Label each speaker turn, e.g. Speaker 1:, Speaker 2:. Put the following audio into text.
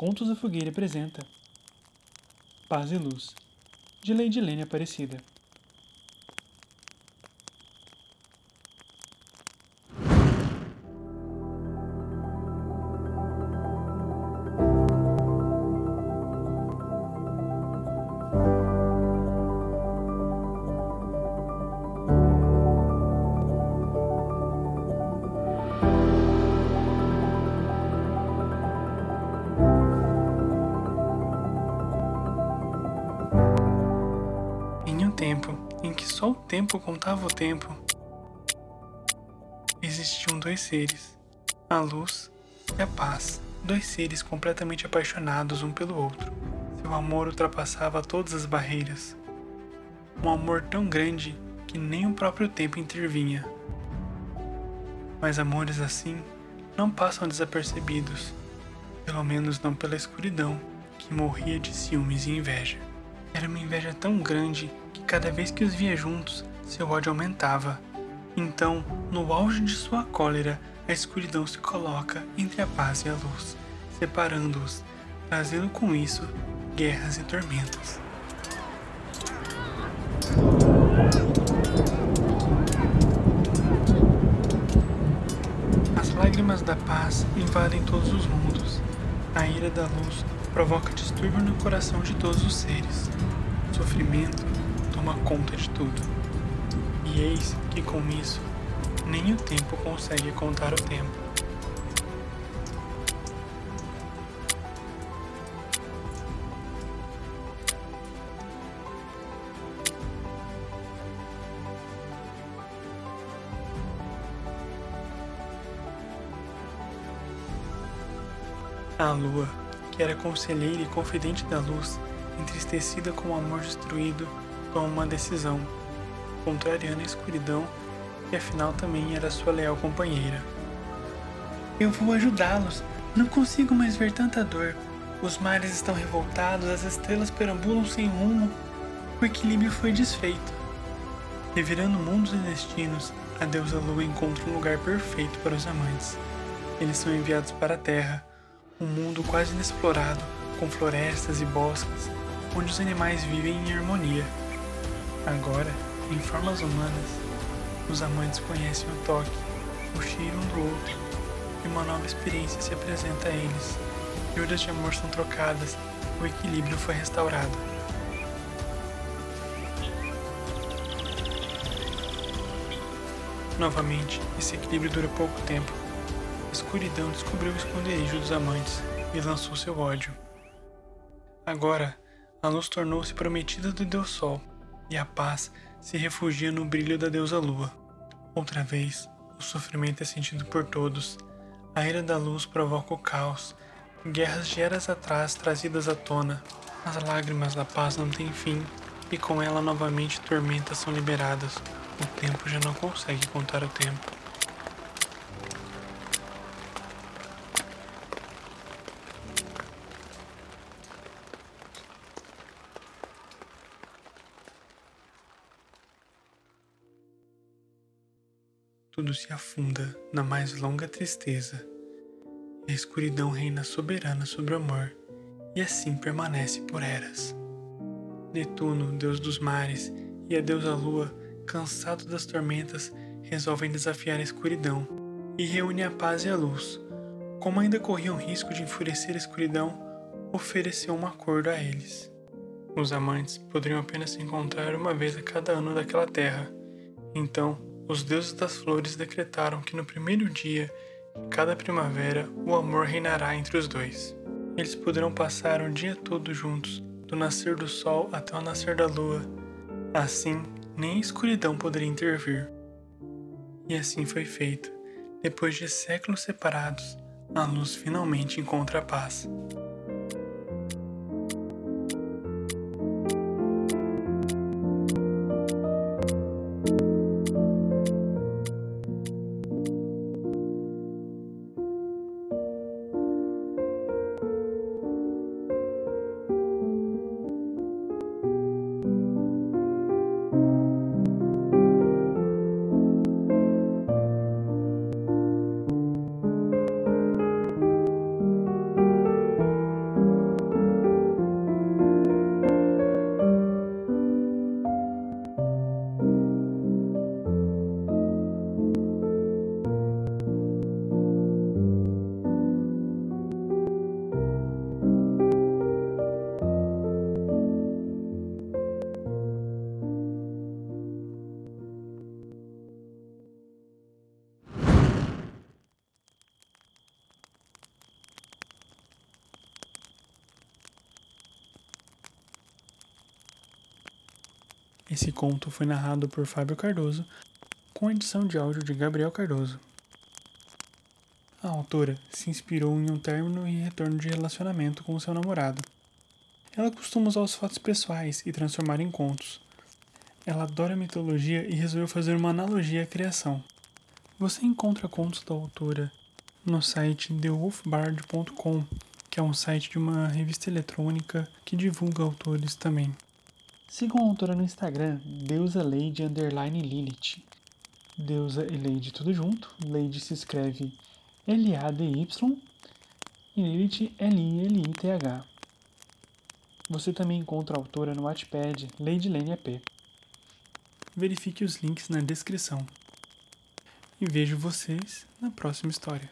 Speaker 1: Contos da Fogueira apresenta Paz e Luz, de Lady Lene Aparecida. Tempo em que só o tempo contava o tempo, existiam dois seres, a luz e a paz, dois seres completamente apaixonados um pelo outro. Seu amor ultrapassava todas as barreiras. Um amor tão grande que nem o próprio tempo intervinha. Mas amores assim não passam desapercebidos, pelo menos não pela escuridão que morria de ciúmes e inveja. Era uma inveja tão grande cada vez que os via juntos, seu ódio aumentava. Então, no auge de sua cólera, a escuridão se coloca entre a paz e a luz, separando-os, trazendo com isso guerras e tormentas. As lágrimas da paz invadem todos os mundos. A ira da luz provoca distúrbio no coração de todos os seres. Sofrimento toma conta de tudo. E eis que com isso, nem o tempo consegue contar o tempo. A lua que era conselheira e confidente da luz, entristecida com o amor destruído, toma uma decisão, contrariando a escuridão, que afinal também era sua leal companheira. Eu vou ajudá-los. Não consigo mais ver tanta dor. Os mares estão revoltados, as estrelas perambulam sem rumo. O equilíbrio foi desfeito. Revirando mundos e destinos, a deusa Lua encontra um lugar perfeito para os amantes. Eles são enviados para a Terra, um mundo quase inexplorado, com florestas e bosques, onde os animais vivem em harmonia. Agora, em formas humanas, os amantes conhecem o toque, o cheiro um do outro, e uma nova experiência se apresenta a eles. Juras de amor são trocadas, o equilíbrio foi restaurado. Novamente, esse equilíbrio dura pouco tempo, a escuridão descobriu o esconderijo dos amantes e lançou seu ódio. Agora, a luz tornou-se prometida do Deus Sol, e a paz se refugia no brilho da deusa Lua. Outra vez, o sofrimento é sentido por todos. A ira da luz provoca o caos, guerras de eras atrás trazidas à tona. As lágrimas da paz não têm fim, e com ela novamente tormentas são liberadas. O tempo já não consegue contar o tempo. Tudo se afunda na mais longa tristeza, a escuridão reina soberana sobre o amor, e assim permanece por eras. Netuno, deus dos mares, e a deusa Lua, cansados das tormentas, resolvem desafiar a escuridão e reúne a paz e a luz. Como ainda corriam risco de enfurecer a escuridão, ofereceu um acordo a eles. Os amantes poderiam apenas se encontrar uma vez a cada ano daquela terra. Então, os deuses das flores decretaram que no primeiro dia de cada primavera o amor reinará entre os dois. Eles poderão passar o dia todo juntos, do nascer do sol até o nascer da lua. Assim, nem a escuridão poderia intervir. E assim foi feito. Depois de séculos separados, a luz finalmente encontra a paz. Esse conto foi narrado por Fábio Cardoso, com edição de áudio de Gabriel Cardoso. A autora se inspirou em um término e retorno de relacionamento com seu namorado. Ela costuma usar os fatos pessoais e transformar em contos. Ela adora mitologia e resolveu fazer uma analogia à criação. Você encontra contos da autora no site thewolfbard.com, que é um site de uma revista eletrônica que divulga autores também. Sigam a autora no Instagram, deusa Lady Lilith. Deusa e Lady tudo junto. Lady se escreve L-A-D-Y e Lilith L-I-L-I-T-H. Você também encontra a autora no Wattpad Lady AP. Verifique os links na descrição. E vejo vocês na próxima história.